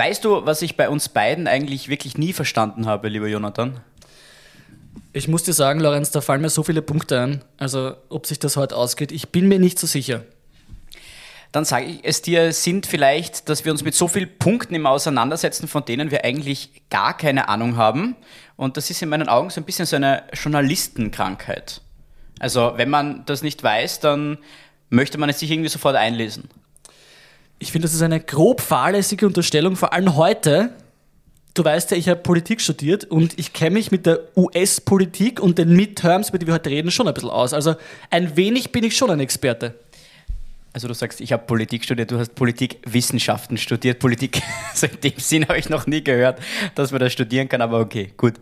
Weißt du, was ich bei uns beiden eigentlich wirklich nie verstanden habe, lieber Jonathan? Ich muss dir sagen, Lorenz, da fallen mir so viele Punkte ein. Also, ob sich das heute ausgeht, ich bin mir nicht so sicher. Dann sage ich es dir, sind vielleicht, dass wir uns mit so vielen Punkten immer auseinandersetzen, von denen wir eigentlich gar keine Ahnung haben. Und das ist in meinen Augen so ein bisschen so eine Journalistenkrankheit. Also, wenn man das nicht weiß, dann möchte man es sich irgendwie sofort einlesen. Ich finde, das ist eine grob fahrlässige Unterstellung, vor allem heute. Du weißt ja, ich habe Politik studiert und ich kenne mich mit der US-Politik und den Midterms, über die wir heute reden, schon ein bisschen aus. Also ein wenig bin ich schon ein Experte. Also du sagst, ich habe Politik studiert, du hast Politikwissenschaften studiert. Politik, also in dem Sinn habe ich noch nie gehört, dass man das studieren kann, aber okay, gut.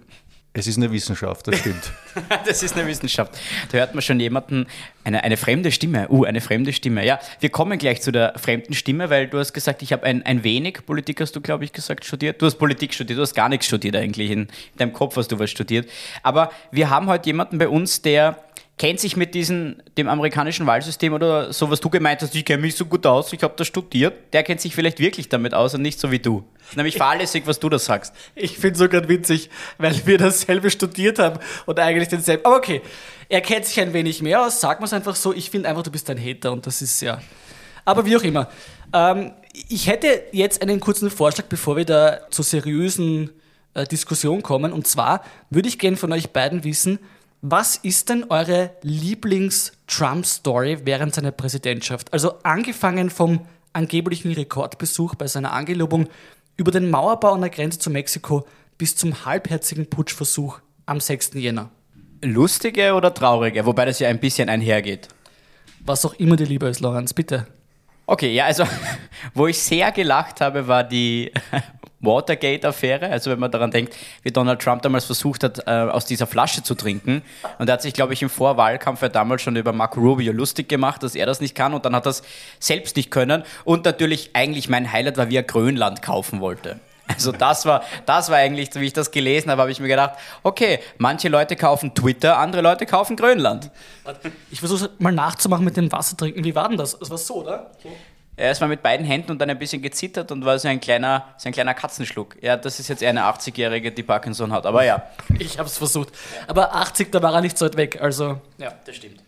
Es ist eine Wissenschaft, das stimmt. das ist eine Wissenschaft. Da hört man schon jemanden, eine, eine fremde Stimme. Uh, eine fremde Stimme. Ja, wir kommen gleich zu der fremden Stimme, weil du hast gesagt, ich habe ein, ein wenig Politik, hast du, glaube ich, gesagt, studiert. Du hast Politik studiert, du hast gar nichts studiert eigentlich. In deinem Kopf hast du was studiert. Aber wir haben heute jemanden bei uns, der kennt sich mit diesem, dem amerikanischen Wahlsystem oder so, was du gemeint hast, ich kenne mich so gut aus, ich habe das studiert, der kennt sich vielleicht wirklich damit aus und nicht so wie du. Nämlich fahrlässig, was du da sagst. Ich finde es sogar witzig, weil wir dasselbe studiert haben und eigentlich denselben. Aber okay, er kennt sich ein wenig mehr aus, sag mal es einfach so, ich finde einfach, du bist ein Hater und das ist ja. Aber wie auch immer. Ähm, ich hätte jetzt einen kurzen Vorschlag, bevor wir da zur seriösen äh, Diskussion kommen. Und zwar würde ich gerne von euch beiden wissen, was ist denn eure Lieblings-Trump-Story während seiner Präsidentschaft? Also angefangen vom angeblichen Rekordbesuch bei seiner Angelobung über den Mauerbau an der Grenze zu Mexiko bis zum halbherzigen Putschversuch am 6. Jänner. Lustige oder traurige? Wobei das ja ein bisschen einhergeht. Was auch immer dir lieber ist, Lorenz, bitte. Okay, ja, also wo ich sehr gelacht habe, war die Watergate-Affäre. Also wenn man daran denkt, wie Donald Trump damals versucht hat, äh, aus dieser Flasche zu trinken. Und er hat sich, glaube ich, im Vorwahlkampf ja damals schon über Marco Rubio lustig gemacht, dass er das nicht kann. Und dann hat er es selbst nicht können. Und natürlich eigentlich mein Highlight war, wie er Grönland kaufen wollte. Also das war, das war eigentlich, wie ich das gelesen habe, habe ich mir gedacht, okay, manche Leute kaufen Twitter, andere Leute kaufen Grönland. Ich versuche mal nachzumachen mit dem Wassertrinken. Wie war denn das? Das war so, oder? So. War mit beiden Händen und dann ein bisschen gezittert und war so ein kleiner, so ein kleiner Katzenschluck. Ja, das ist jetzt eher eine 80-Jährige, die Parkinson hat, aber ja. Ich habe es versucht. Aber 80, da war er nicht so weit weg, also. Ja, das stimmt.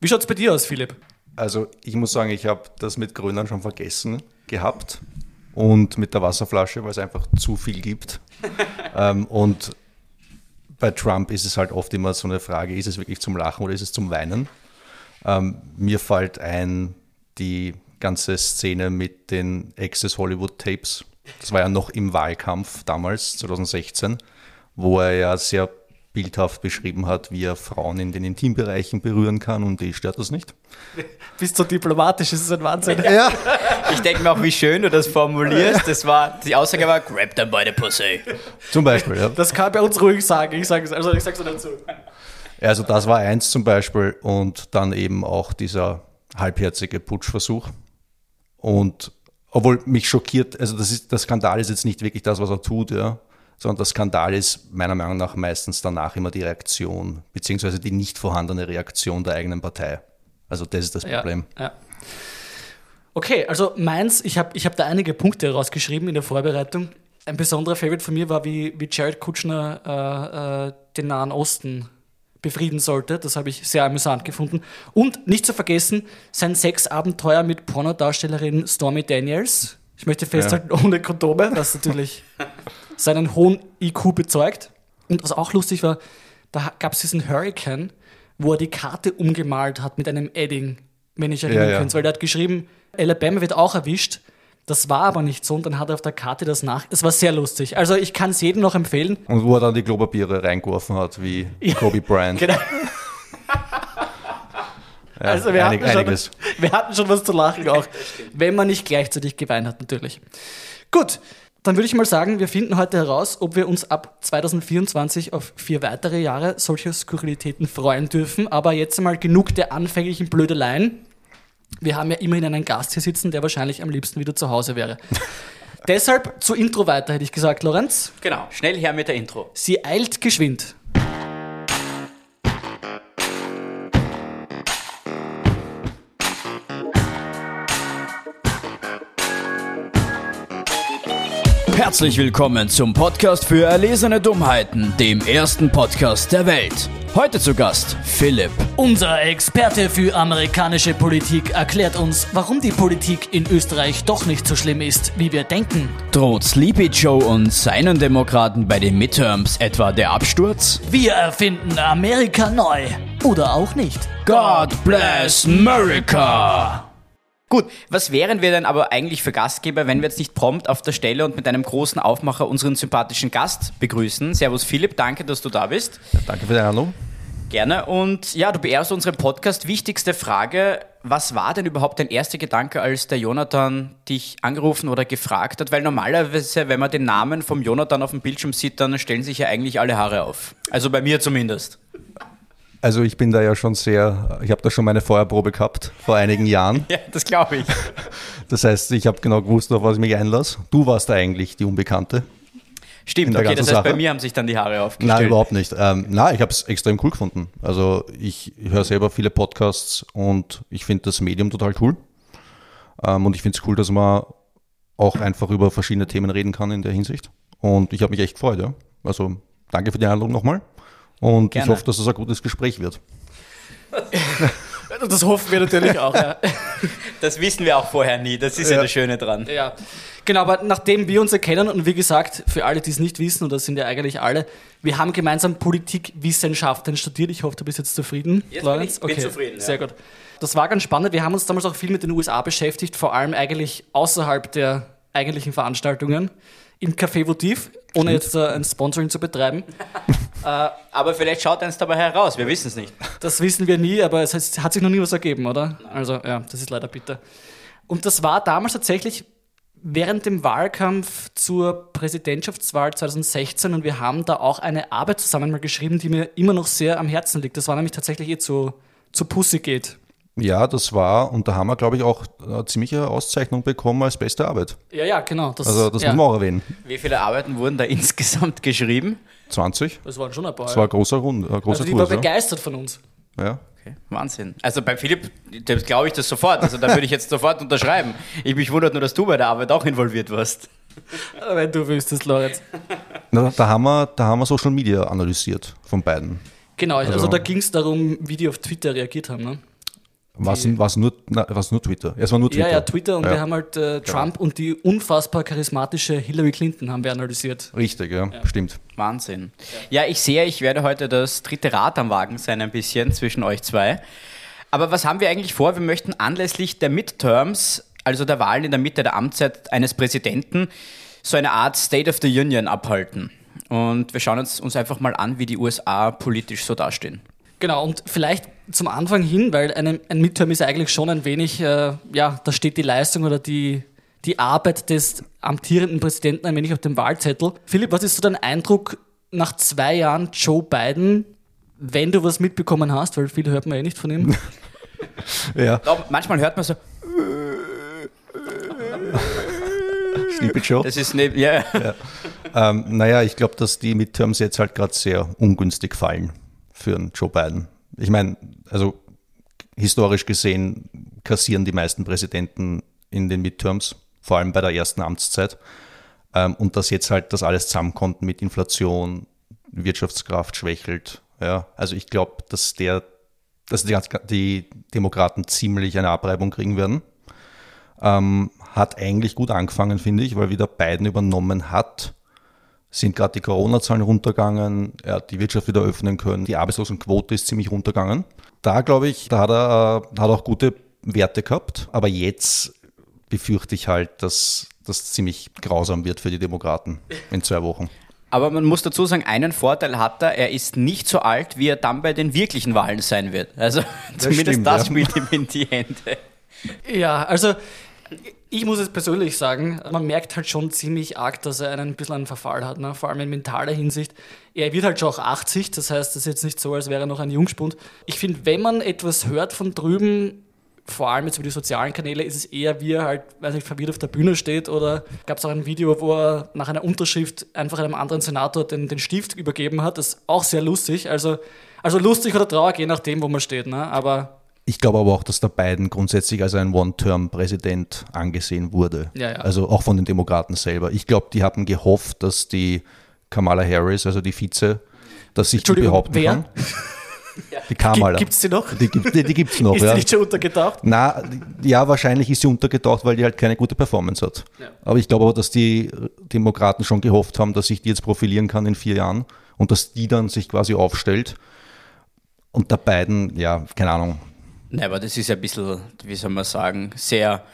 Wie schaut es bei dir aus, Philipp? Also, ich muss sagen, ich habe das mit Grönland schon vergessen gehabt und mit der Wasserflasche, weil es einfach zu viel gibt. ähm, und bei Trump ist es halt oft immer so eine Frage, ist es wirklich zum Lachen oder ist es zum Weinen? Ähm, mir fällt ein, die ganze Szene mit den Access Hollywood Tapes. Das war ja noch im Wahlkampf damals, 2016, wo er ja sehr bildhaft beschrieben hat, wie er Frauen in den Intimbereichen berühren kann und die stört das nicht. Bist so diplomatisch, das ist ein Wahnsinn. Ja. Ich denke mir auch, wie schön du das formulierst. Das war, die Aussage war, grab them by the pussy. Zum Beispiel, ja. Das kann bei uns ruhig sagen, ich sage es, also ich sag's dazu. Also das war eins zum Beispiel und dann eben auch dieser halbherzige Putschversuch. Und obwohl mich schockiert, also das ist, der Skandal ist jetzt nicht wirklich das, was er tut, ja, sondern der Skandal ist meiner Meinung nach meistens danach immer die Reaktion, beziehungsweise die nicht vorhandene Reaktion der eigenen Partei. Also das ist das Problem. Ja, ja. Okay, also meins, ich habe ich hab da einige Punkte rausgeschrieben in der Vorbereitung. Ein besonderer Favorite von mir war, wie, wie Jared Kutschner äh, äh, den Nahen Osten befrieden sollte. Das habe ich sehr amüsant gefunden. Und nicht zu vergessen, sein Sexabenteuer mit Pornodarstellerin Stormy Daniels. Ich möchte festhalten, ja. ohne Kondome, was natürlich seinen hohen IQ bezeugt. Und was auch lustig war, da gab es diesen Hurricane, wo er die Karte umgemalt hat mit einem Edding, wenn ich erinnern ja, ja. Weil er hat geschrieben, Alabama wird auch erwischt. Das war aber nicht so und dann hat er auf der Karte das nach. Es war sehr lustig. Also ich kann es jedem noch empfehlen. Und wo er dann die Klopapiere reingeworfen hat, wie ja, Kobe Bryant. Genau. ja, also wir, einig, hatten schon, wir hatten schon was zu lachen auch, wenn man nicht gleichzeitig geweint hat natürlich. Gut, dann würde ich mal sagen, wir finden heute heraus, ob wir uns ab 2024 auf vier weitere Jahre solcher Skurrilitäten freuen dürfen. Aber jetzt einmal genug der anfänglichen Blödeleien wir haben ja immerhin einen Gast hier sitzen, der wahrscheinlich am liebsten wieder zu Hause wäre. Deshalb zu Intro weiter, hätte ich gesagt, Lorenz. Genau, schnell her mit der Intro. Sie eilt geschwind. Herzlich willkommen zum Podcast für erlesene Dummheiten, dem ersten Podcast der Welt. Heute zu Gast Philipp. Unser Experte für amerikanische Politik erklärt uns, warum die Politik in Österreich doch nicht so schlimm ist, wie wir denken. Droht Sleepy Joe und seinen Demokraten bei den Midterms etwa der Absturz? Wir erfinden Amerika neu. Oder auch nicht. God bless America! Gut, was wären wir denn aber eigentlich für Gastgeber, wenn wir jetzt nicht prompt auf der Stelle und mit einem großen Aufmacher unseren sympathischen Gast begrüßen? Servus Philipp, danke, dass du da bist. Ja, danke für die Einladung. Gerne. Und ja, du beehrst unseren Podcast. Wichtigste Frage, was war denn überhaupt dein erster Gedanke, als der Jonathan dich angerufen oder gefragt hat? Weil normalerweise, wenn man den Namen vom Jonathan auf dem Bildschirm sieht, dann stellen sich ja eigentlich alle Haare auf. Also bei mir zumindest. Also ich bin da ja schon sehr, ich habe da schon meine Feuerprobe gehabt vor einigen Jahren. Ja, das glaube ich. Das heißt, ich habe genau gewusst, auf was ich mich einlasse. Du warst da eigentlich die Unbekannte. Stimmt, okay, das heißt, Sache. bei mir haben sich dann die Haare aufgestellt. Nein, überhaupt nicht. Ähm, nein, ich habe es extrem cool gefunden. Also ich höre selber viele Podcasts und ich finde das Medium total cool. Ähm, und ich finde es cool, dass man auch einfach über verschiedene Themen reden kann in der Hinsicht. Und ich habe mich echt gefreut, ja. Also danke für die Einladung nochmal. Und Gerne. ich hoffe, dass es ein gutes Gespräch wird. Das hoffen wir natürlich auch, ja. Das wissen wir auch vorher nie, das ist ja, ja das Schöne dran. Ja, genau, aber nachdem wir uns erkennen und wie gesagt, für alle, die es nicht wissen, und das sind ja eigentlich alle, wir haben gemeinsam Politikwissenschaften studiert. Ich hoffe, du bist jetzt zufrieden, jetzt Lorenz? Bin ich, bin okay, zufrieden, sehr gut. Das war ganz spannend. Wir haben uns damals auch viel mit den USA beschäftigt, vor allem eigentlich außerhalb der eigentlichen Veranstaltungen im Café Votiv, ohne jetzt uh, ein Sponsoring zu betreiben. äh, aber vielleicht schaut eins dabei heraus, wir wissen es nicht. Das wissen wir nie, aber es hat sich noch nie was ergeben, oder? Also ja, das ist leider bitter. Und das war damals tatsächlich während dem Wahlkampf zur Präsidentschaftswahl 2016 und wir haben da auch eine Arbeit zusammen mal geschrieben, die mir immer noch sehr am Herzen liegt. Das war nämlich tatsächlich eh zu, zu Pussy geht. Ja, das war, und da haben wir, glaube ich, auch eine ziemliche Auszeichnung bekommen als beste Arbeit. Ja, ja, genau. Das, also, das ja. muss man auch erwähnen. Wie viele Arbeiten wurden da insgesamt geschrieben? 20. Das waren schon ein paar. Das war ein großer Rund, ein großer also die Kurs, war begeistert ja. von uns. Ja. Okay, Wahnsinn. Also bei Philipp, glaube ich das sofort. Also da würde ich jetzt sofort unterschreiben. Ich mich wundert nur, dass du bei der Arbeit auch involviert warst. Wenn du wüsstest, Lorenz. Na, da, haben wir, da haben wir Social Media analysiert von beiden. Genau, also, also da ging es darum, wie die auf Twitter reagiert haben. Ne? Was, was, nur, na, was nur Twitter? Es war nur Twitter. Ja, ja, Twitter und ja. wir haben halt äh, Trump ja. und die unfassbar charismatische Hillary Clinton haben wir analysiert. Richtig, ja, ja. stimmt. Wahnsinn. Ja, ich sehe, ich werde heute das dritte Rad am Wagen sein, ein bisschen zwischen euch zwei. Aber was haben wir eigentlich vor? Wir möchten anlässlich der Midterms, also der Wahlen in der Mitte der Amtszeit eines Präsidenten, so eine Art State of the Union abhalten. Und wir schauen uns, uns einfach mal an, wie die USA politisch so dastehen. Genau, und vielleicht zum Anfang hin, weil ein, ein Midterm ist eigentlich schon ein wenig, äh, ja, da steht die Leistung oder die, die Arbeit des amtierenden Präsidenten ein wenig auf dem Wahlzettel. Philipp, was ist so dein Eindruck nach zwei Jahren Joe Biden, wenn du was mitbekommen hast, weil viel hört man eh nicht von ihm? ja. Glaub, manchmal hört man so. Sleepy Joe. Das ist neben, yeah. ja. Ähm, naja, ich glaube, dass die Midterms jetzt halt gerade sehr ungünstig fallen für einen Joe Biden. Ich meine, also historisch gesehen kassieren die meisten Präsidenten in den Midterms, vor allem bei der ersten Amtszeit. Ähm, und dass jetzt halt das alles zusammenkommt mit Inflation, Wirtschaftskraft schwächelt. Ja, also ich glaube, dass der, dass die, die, Demokraten ziemlich eine Abreibung kriegen werden. Ähm, hat eigentlich gut angefangen, finde ich, weil wieder Biden übernommen hat, sind gerade die Corona-Zahlen runtergegangen, er hat die Wirtschaft wieder öffnen können, die Arbeitslosenquote ist ziemlich runtergegangen. Da glaube ich, da hat er äh, hat auch gute Werte gehabt, aber jetzt befürchte ich halt, dass das ziemlich grausam wird für die Demokraten in zwei Wochen. Aber man muss dazu sagen, einen Vorteil hat er, er ist nicht so alt, wie er dann bei den wirklichen Wahlen sein wird. Also das zumindest stimmt, das ja. spielt ihm in die Hände. Ja, also ich muss es persönlich sagen, man merkt halt schon ziemlich arg, dass er einen bisschen einen Verfall hat, ne? vor allem in mentaler Hinsicht. Er wird halt schon auch 80, das heißt, das ist jetzt nicht so, als wäre er noch ein Jungspund. Ich finde, wenn man etwas hört von drüben, vor allem jetzt über die sozialen Kanäle, ist es eher, wie er halt, weiß nicht, verwirrt auf der Bühne steht oder gab es auch ein Video, wo er nach einer Unterschrift einfach einem anderen Senator den, den Stift übergeben hat. Das ist auch sehr lustig. Also, also lustig oder traurig, je nachdem, wo man steht. Ne? Aber Ich glaube aber auch, dass der Biden grundsätzlich als ein One-Term-Präsident angesehen wurde. Ja, ja. Also auch von den Demokraten selber. Ich glaube, die haben gehofft, dass die Kamala Harris, also die Vize, dass sich die behaupten wer? kann. Die Kamala. Gibt es die noch? Die, gibt- die, die gibt es noch, Ist ja. die nicht schon untergetaucht? Na, ja, wahrscheinlich ist sie untergetaucht, weil die halt keine gute Performance hat. Ja. Aber ich glaube aber, dass die Demokraten schon gehofft haben, dass sich die jetzt profilieren kann in vier Jahren und dass die dann sich quasi aufstellt. Und der beiden, ja, keine Ahnung. Nein, aber das ist ja ein bisschen, wie soll man sagen, sehr,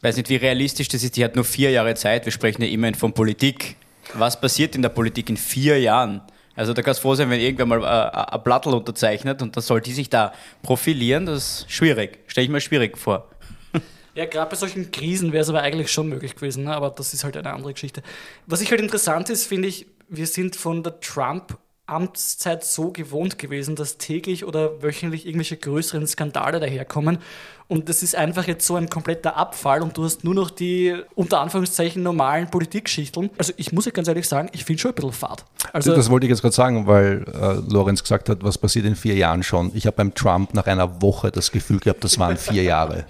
weiß nicht, wie realistisch das ist. Die hat nur vier Jahre Zeit. Wir sprechen ja immerhin von Politik. Was passiert in der Politik in vier Jahren? Also da kannst du froh sein, wenn irgendwer mal äh, ein Blattl unterzeichnet und dann soll die sich da profilieren. Das ist schwierig. Stelle ich mir schwierig vor. Ja, gerade bei solchen Krisen wäre es aber eigentlich schon möglich gewesen, ne? aber das ist halt eine andere Geschichte. Was ich halt interessant ist, finde ich, wir sind von der Trump-Amtszeit so gewohnt gewesen, dass täglich oder wöchentlich irgendwelche größeren Skandale daherkommen. Und das ist einfach jetzt so ein kompletter Abfall und du hast nur noch die unter Anführungszeichen normalen Politikschichteln. Also ich muss ja ganz ehrlich sagen, ich finde schon ein bisschen fad. Also das wollte ich jetzt gerade sagen, weil äh, Lorenz gesagt hat, was passiert in vier Jahren schon. Ich habe beim Trump nach einer Woche das Gefühl gehabt, das waren vier Jahre.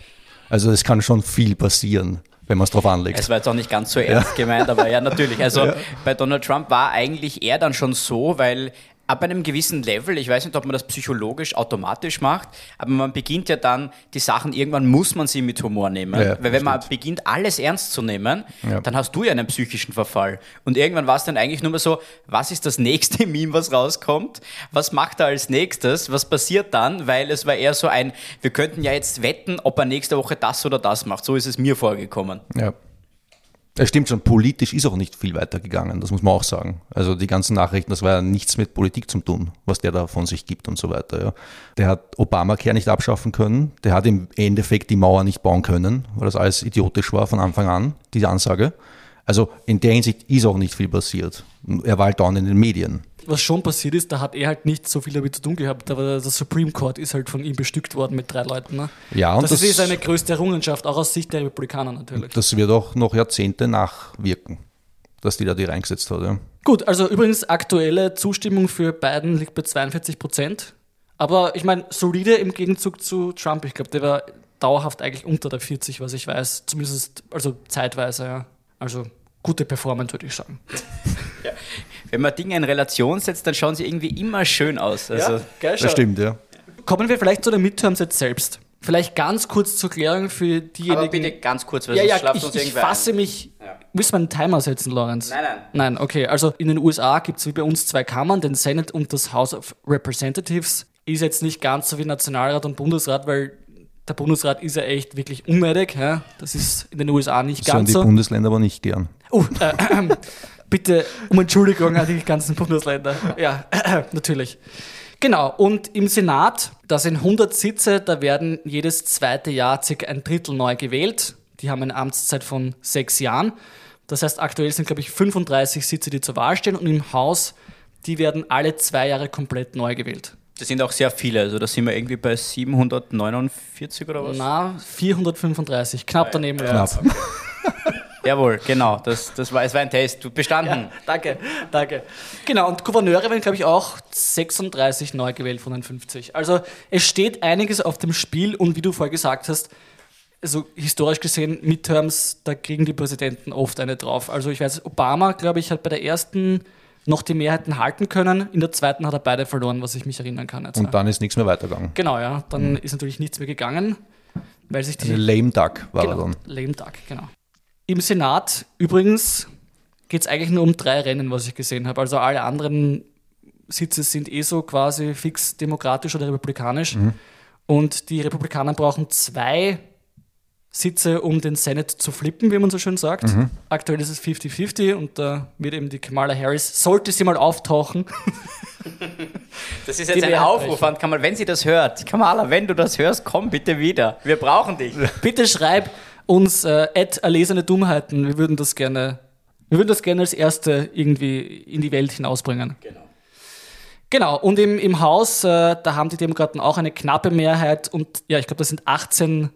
Also es kann schon viel passieren, wenn man es drauf anlegt. Es war jetzt auch nicht ganz so ernst gemeint, aber ja, natürlich. Also bei Donald Trump war eigentlich er dann schon so, weil ab einem gewissen Level, ich weiß nicht, ob man das psychologisch automatisch macht, aber man beginnt ja dann, die Sachen, irgendwann muss man sie mit Humor nehmen. Ja, weil wenn man stimmt. beginnt, alles ernst zu nehmen, Ja. dann hast du ja einen psychischen Verfall. Und irgendwann war es dann eigentlich nur mehr so, was ist das nächste Meme, was rauskommt? Was macht er als nächstes? Was passiert dann? Weil es war eher so ein, wir könnten ja jetzt wetten, ob er nächste Woche das oder das macht. So ist es mir vorgekommen. Ja. Es stimmt schon, politisch ist auch nicht viel weitergegangen, das muss man auch sagen. Also die ganzen Nachrichten, das war ja nichts mit Politik zu tun, was der da von sich gibt und so weiter. Ja. Der hat Obamacare nicht abschaffen können, der hat im Endeffekt die Mauer nicht bauen können, weil das alles idiotisch war von Anfang an, diese Ansage. Also in der Hinsicht ist auch nicht viel passiert. Er war halt dauernd in den Medien. was schon passiert ist, da hat er halt nicht so viel damit zu tun gehabt, aber der Supreme Court ist halt von ihm bestückt worden mit drei Leuten. Ne? Ja, und das, das- ist eh seine größte Errungenschaft, auch aus Sicht der Republikaner natürlich. Das wird auch noch Jahrzehnte nachwirken, dass die da die reingesetzt hat. Ja. Gut, also übrigens aktuelle Zustimmung für Biden liegt bei 42 Prozent. Aber ich meine, solide im Gegenzug zu Trump. Ich glaube, der war dauerhaft eigentlich unter der 40, was ich weiß. Zumindest, also zeitweise, ja. Also gute Performance, würde ich sagen. Wenn man Dinge in Relation setzt, dann schauen sie irgendwie immer schön aus. Also, geil Das stimmt, ja. Kommen wir vielleicht zu den Midterms jetzt selbst. Vielleicht ganz kurz zur Klärung für diejenigen. Aber bitte ganz kurz, weil ja, ja, schlaft ich, uns ich fasse ein. mich. Ja. Müssen wir einen Timer setzen, Lorenz? Nein, nein. Nein, okay. Also in den USA gibt es wie bei uns zwei Kammern, den Senate und das House of Representatives. Ist jetzt nicht ganz so wie Nationalrat und Bundesrat, weil der Bundesrat ist ja echt wirklich unmöglich. Ja? Das ist in den USA nicht So haben ganz die so. Bundesländer aber nicht gern. Oh, äh, bitte um Entschuldigung an die ganzen Bundesländer. Ja, natürlich. Genau, und im Senat, da sind 100 Sitze, da werden jedes zweite Jahr circa ein Drittel neu gewählt. Die haben eine Amtszeit von sechs Jahren. Das heißt, aktuell sind, glaube ich, 35 Sitze, die zur Wahl stehen. Und im Haus, die werden alle zwei Jahre komplett neu gewählt. Das sind auch sehr viele, also da sind wir irgendwie bei 749 oder was? Na, 435, knapp daneben. Lorenz. Knapp. Jawohl, genau, das, das war, es war ein Test. Du bestanden. Danke, danke. Genau, und Gouverneure werden, glaube ich, auch 36 neu gewählt von den 50. Also es steht einiges auf dem Spiel und wie du vorher gesagt hast, also historisch gesehen, Midterms, da kriegen die Präsidenten oft eine drauf. Also ich weiß, Obama, glaube ich, hat bei der ersten noch die Mehrheiten halten können, in der zweiten hat er beide verloren, was ich mich erinnern kann. Jetzt. Und dann ist nichts mehr weitergegangen. genau, ja, dann ist natürlich nichts mehr gegangen, weil sich die... Eine lame duck war er Genau, dann. lame duck, genau. Im Senat übrigens geht es eigentlich nur um drei Rennen, was ich gesehen habe. Also alle anderen Sitze sind eh so quasi fix demokratisch oder republikanisch. Und die Republikaner brauchen zwei Sitze, um den Senate zu flippen, wie man so schön sagt. Aktuell ist es 50-50 und da wird eben die Kamala Harris, sollte sie mal auftauchen, Das ist Die jetzt ein Aufruf an Kamal, wenn sie das hört. Kamala, wenn du das hörst, komm bitte wieder. Wir brauchen dich. bitte schreib uns äh, erlesene Dummheiten. Wir würden das gerne, wir würden das gerne als erste irgendwie in die Welt hinausbringen. Genau. Genau, und im, im Haus, äh, da haben die Demokraten auch eine knappe Mehrheit und ja, ich glaube, das sind 18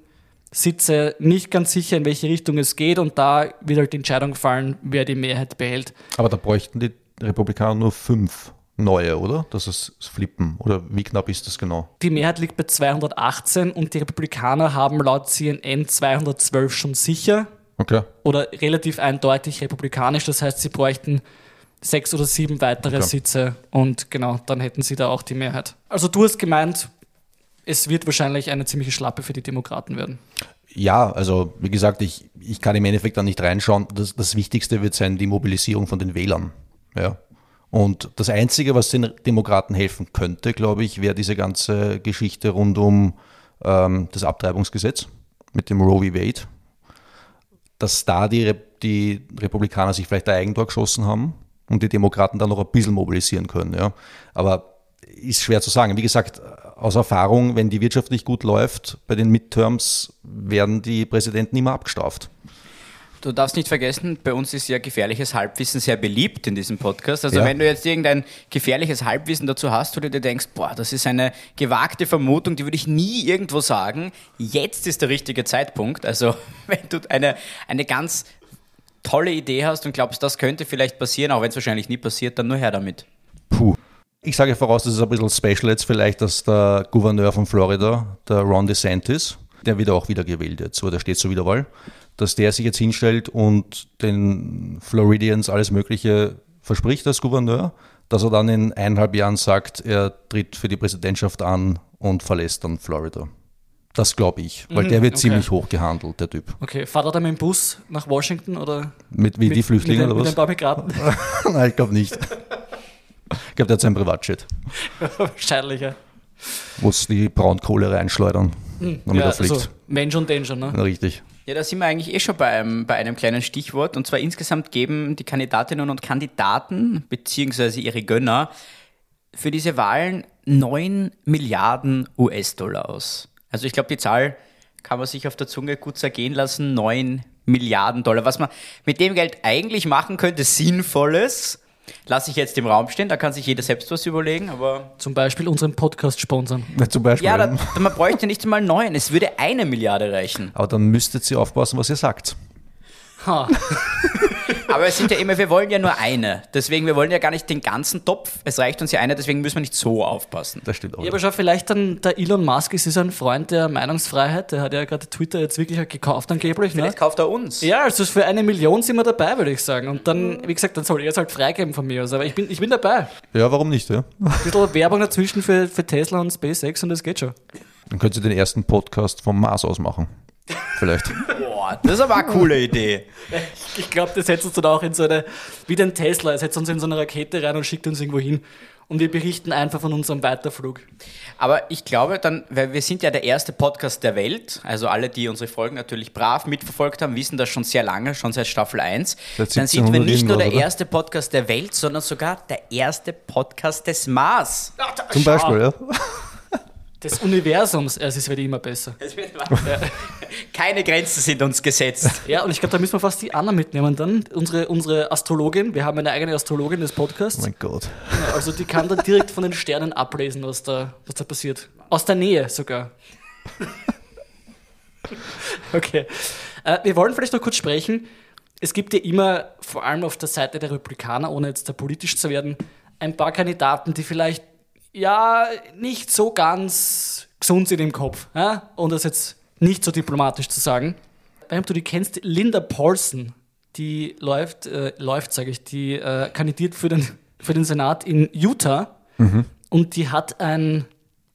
Sitze, nicht ganz sicher, in welche Richtung es geht und da wird halt die Entscheidung fallen, wer die Mehrheit behält. Aber da bräuchten die Republikaner nur fünf neue, oder? Das ist Flippen. Oder wie knapp ist das genau? Die Mehrheit liegt bei 218 und die Republikaner haben laut CNN 212 schon sicher Okay. oder relativ eindeutig republikanisch. Das heißt, sie bräuchten sechs oder sieben weitere Okay. Sitze und genau, dann hätten sie da auch die Mehrheit. Also du hast gemeint, es wird wahrscheinlich eine ziemliche Schlappe für die Demokraten werden. Ja, also wie gesagt, ich, ich kann im Endeffekt da nicht reinschauen. Das, das Wichtigste wird sein die Mobilisierung von den Wählern. Ja. Und das Einzige, was den Demokraten helfen könnte, glaube ich, wäre diese ganze Geschichte rund um ähm, das Abtreibungsgesetz mit dem Roe v. Wade. Dass da die, Rep die Republikaner sich vielleicht ein Eigentor geschossen haben und die Demokraten dann noch ein bisschen mobilisieren können. Ja. Aber ist schwer zu sagen. Wie gesagt, aus Erfahrung, wenn die Wirtschaft nicht gut läuft, bei den Midterms werden die Präsidenten immer abgestraft. Du darfst nicht vergessen, bei uns ist ja gefährliches Halbwissen sehr beliebt in diesem Podcast. Also Ja. wenn du jetzt irgendein gefährliches Halbwissen dazu hast, wo du dir denkst, boah, das ist eine gewagte Vermutung, die würde ich nie irgendwo sagen, jetzt ist der richtige Zeitpunkt. Also wenn du eine, eine ganz tolle Idee hast und glaubst, das könnte vielleicht passieren, auch wenn es wahrscheinlich nie passiert, dann nur her damit. Puh. Ich sage voraus, das ist ein bisschen special jetzt vielleicht, dass der Gouverneur von Florida, der Ron DeSantis, der wird auch wieder gewählt jetzt, oder steht zur Wiederwahl, dass der sich jetzt hinstellt und den Floridians alles Mögliche verspricht als Gouverneur, dass er dann in eineinhalb Jahren sagt, er tritt für die Präsidentschaft an und verlässt dann Florida. Das glaube ich, weil der wird okay. ziemlich hoch gehandelt, der Typ. Okay, fahrt er dann mit dem Bus nach Washington oder Mit wie die Flüchtlinge mit, oder mit was? ein paar Migranten? Nein, ich glaube nicht. Ich glaube, der hat sein Privatjet, Wahrscheinlich, ja. wo es die Braunkohle reinschleudern, damit ja er fliegt. also Mensch und Danger, ne? Ja, Richtig. Ja, da sind wir eigentlich eh schon bei einem, bei einem kleinen Stichwort. Und zwar insgesamt geben die Kandidatinnen und Kandidaten, beziehungsweise ihre Gönner, für diese Wahlen 9 Milliarden US-Dollar aus. Also ich glaube, die Zahl kann man sich auf der Zunge gut zergehen lassen. 9 Milliarden Dollar. Was man mit dem Geld eigentlich machen könnte, Sinnvolles, lasse ich jetzt im Raum stehen. Da kann sich jeder selbst was überlegen. Aber Zum Beispiel unseren Podcast sponsern. Ja, zum Beispiel. ja, da, da, man bräuchte nicht mal neun. Es würde eine Milliarde reichen. Aber dann müsstet ihr aufpassen, was ihr sagt. Ha. Aber es sind ja immer, wir wollen ja nur eine. Deswegen, wir wollen ja gar nicht den ganzen Topf. Es reicht uns ja eine, deswegen müssen wir nicht so aufpassen. Das stimmt auch. Ja, aber schau, vielleicht dann der Elon Musk ist so ein Freund der Meinungsfreiheit. Der hat ja gerade Twitter jetzt wirklich gekauft angeblich. Ne? Vielleicht kauft er uns. Ja, also für eine Million sind wir dabei, würde ich sagen. Und dann, wie gesagt, dann soll er es halt freigeben von mir aus. Aber ich bin, ich bin dabei. ja, warum nicht? Ja? Ein bisschen Werbung dazwischen für, für Tesla und SpaceX und das geht schon. Dann könnt ihr den ersten Podcast vom Mars aus machen. Vielleicht. Boah, das ist aber eine coole Idee. Ich glaube, das setzt uns dann auch in so eine, wie den Tesla, er setzt uns in so eine Rakete rein und schickt uns irgendwo hin. Und wir berichten einfach von unserem Weiterflug. Aber ich glaube dann, weil wir sind ja der erste Podcast der Welt, also alle, die unsere Folgen natürlich brav mitverfolgt haben, wissen das schon sehr lange, schon seit Staffel 1. Seit Dann sind wir 1700 nicht nur der oder? erste Podcast der Welt, sondern sogar der erste Podcast des Mars. Zum Beispiel, ja. Des Universums, es wird immer besser. Keine Grenzen sind uns gesetzt. Ja, und ich glaube, da müssen wir fast die Anna mitnehmen dann. Unsere, unsere Astrologin, wir haben eine eigene Astrologin des Podcasts. Oh mein Gott. Ja, also die kann dann direkt von den Sternen ablesen, was da, was da passiert. Aus der Nähe sogar. okay. Äh, wir wollen vielleicht noch kurz sprechen. Es gibt ja immer, vor allem auf der Seite der Republikaner, ohne jetzt da politisch zu werden, ein paar Kandidaten, die vielleicht ja nicht so ganz gesund sind im Kopf. Ja? Und das jetzt nicht so diplomatisch zu sagen. Du die kennst, Linda Paulson, die läuft, äh, läuft sage ich, die äh, kandidiert für den, für den Senat in Utah und die hat ein,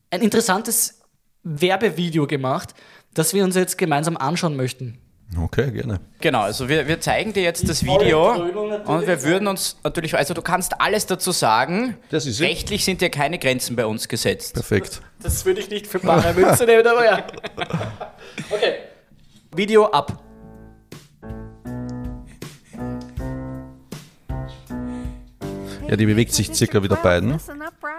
ein interessantes Werbevideo gemacht, das wir uns jetzt gemeinsam anschauen möchten. Okay, gerne. Genau, also wir, wir zeigen dir jetzt das Video und wir würden uns natürlich, also du kannst alles dazu sagen. Das ist. Rechtlich sind dir keine Grenzen bei uns gesetzt. Perfekt. Das würde ich nicht für bare Münze nehmen, aber ja. Okay. Video ab. Ja, die bewegt sich circa wie der beiden.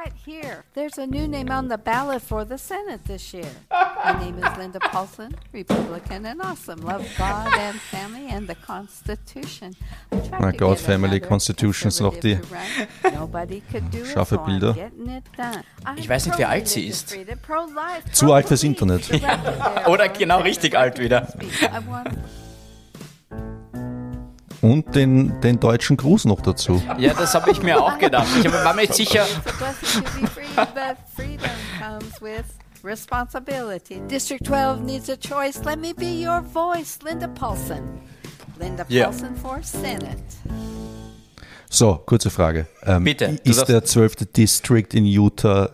Right here. There's a new name on the ballot for the Senate this year. My name is Linda Paulson, Republican and awesome. Love God and family and the Constitution. To God, family, Constitution sind noch die scharfe Bilder. Ich weiß nicht, wie alt sie ist. Zu alt fürs Internet. Oder genau richtig alt wieder. Und den, den deutschen Gruß noch dazu. Ja, das habe ich mir auch gedacht. Ich war mir nicht sicher. Responsibility. District 12 needs a choice. Let me be your voice, Linda Paulson. Linda Yeah. Paulson for Senate. So, kurze Frage. Ähm, Bitte, Ist der 12. District in Utah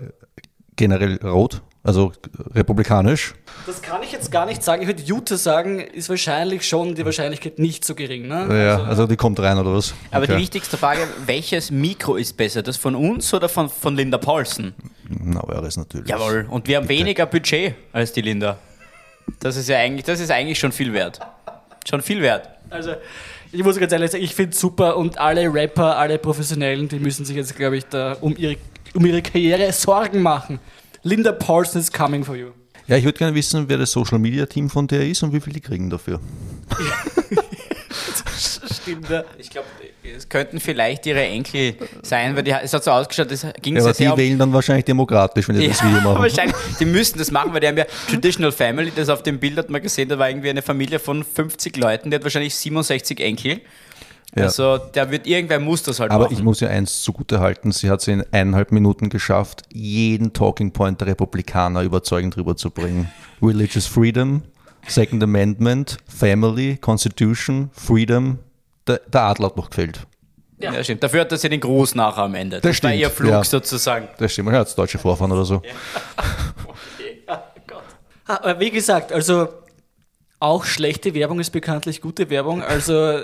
generell rot? Also republikanisch? Das kann ich jetzt gar nicht sagen. Ich würde Jute sagen, ist wahrscheinlich schon die Wahrscheinlichkeit nicht so gering. Ne? Ja, also die kommt rein oder was? Aber die wichtigste Frage, welches Mikro ist besser? Das von uns oder von, von Linda Paulsen? Na, eures natürlich. Jawohl. Und wir haben weniger Budget als die Linda. Das ist ja eigentlich, das ist eigentlich schon viel wert. Schon viel wert. Also, ich muss ganz ehrlich sagen, ich finde es super und alle Rapper, alle Professionellen, die müssen sich jetzt, glaube ich, da um ihre, um ihre Karriere Sorgen machen. Linda Paulson is coming for you. Ja, ich würde gerne wissen, wer das Social Media Team von der ist und wie viel die kriegen dafür. Stimmt, ja. Ich glaube, es könnten vielleicht ihre Enkel sein, weil die, es hat so ausgeschaut, es ging Ja, sehr, aber die sehr um wählen dann wahrscheinlich demokratisch, wenn die das Video machen. wahrscheinlich. Die müssten das machen, weil die haben ja Traditional Family, das auf dem Bild hat man gesehen, da war irgendwie eine Familie von 50 Leuten, die hat wahrscheinlich 67 Enkel. Ja. Also der wird irgendwer muss das halt Aber machen. ich muss ja eins zugute halten, sie hat es in eineinhalb Minuten geschafft, jeden Talking Point der Republikaner überzeugend rüberzubringen. Religious Freedom, Second Amendment, Family, Constitution, Freedom. Der, der Adler hat noch gefehlt. ja. stimmt. Dafür hat er sie den Gruß nachher am Ende. Das, Das war stimmt, ihr Flug ja. sozusagen. Das stimmt, er hat deutsche Vorfahren oder so. Ah, Aber wie gesagt, also auch schlechte Werbung ist bekanntlich gute Werbung. Also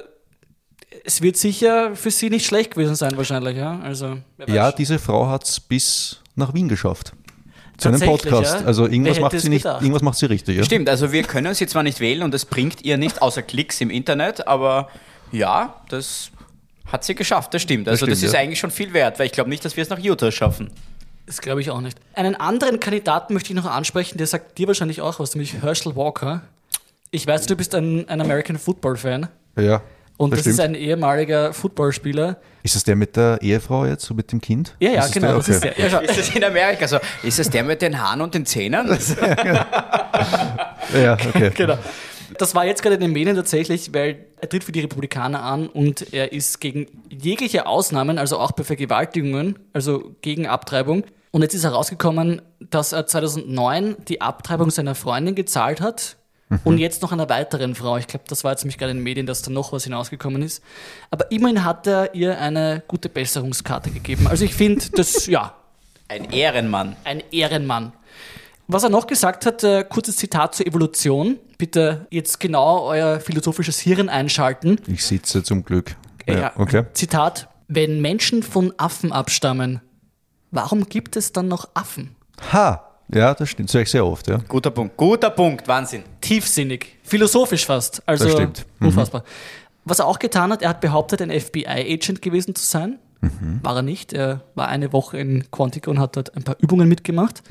es wird sicher für sie nicht schlecht gewesen sein wahrscheinlich. Ja, also, Ja, diese Frau hat es bis nach Wien geschafft. Zu einem Podcast. ja? Also irgendwas macht sie es nicht, gedacht? irgendwas macht sie richtig. Ja? Stimmt, also wir können sie zwar nicht wählen und das bringt ihr nicht außer Klicks im Internet, aber ja, das hat sie geschafft, das stimmt. Also das, stimmt, ist ja. eigentlich schon viel wert, weil ich glaube nicht, dass wir es nach Utah schaffen. Das glaube ich auch nicht. Einen anderen Kandidaten möchte ich noch ansprechen, der sagt dir wahrscheinlich auch was, nämlich Herschel Walker. Ich weiß, du bist ein, ein American Football Fan Ja. Und das, ist stimmt. ein ehemaliger Footballspieler. Ist das der mit der Ehefrau jetzt, so mit dem Kind? Ja, ja, Ist das genau. Der? Das ist Okay. der. Ja, schau. Ist das in Amerika so? Ist das der mit den Haaren und den Zähnen? Ja, okay. genau. Das war jetzt gerade in den Medien tatsächlich, weil er tritt für die Republikaner an und er ist gegen jegliche Ausnahmen, also auch bei Vergewaltigungen, also gegen Abtreibung. Und jetzt ist herausgekommen, dass er 2009 die Abtreibung seiner Freundin gezahlt hat und jetzt noch einer weiteren Frau. Ich glaube, das war jetzt nämlich gerade in den Medien, dass da noch was hinausgekommen ist. Aber immerhin hat er ihr eine gute Besserungskarte gegeben. Also ich finde, das, ja, Ein Ehrenmann. ein Ehrenmann. Was er noch gesagt hat, äh, kurzes Zitat zur Evolution. Bitte jetzt genau euer philosophisches Hirn einschalten. Ich sitze zum Glück. Äh, Ja, okay. Zitat: Wenn Menschen von Affen abstammen, warum gibt es dann noch Affen? Ha! Ja, das stimmt. Das höre ich sehr oft, ja. Guter Punkt. Guter Punkt. Wahnsinn. Tiefsinnig, philosophisch fast. Also Das stimmt. Mhm. unfassbar. Was er auch getan hat, er hat behauptet, ein FBI-Agent gewesen zu sein. Mhm. War er nicht. Er war eine Woche in Quantico und hat dort ein paar Übungen mitgemacht.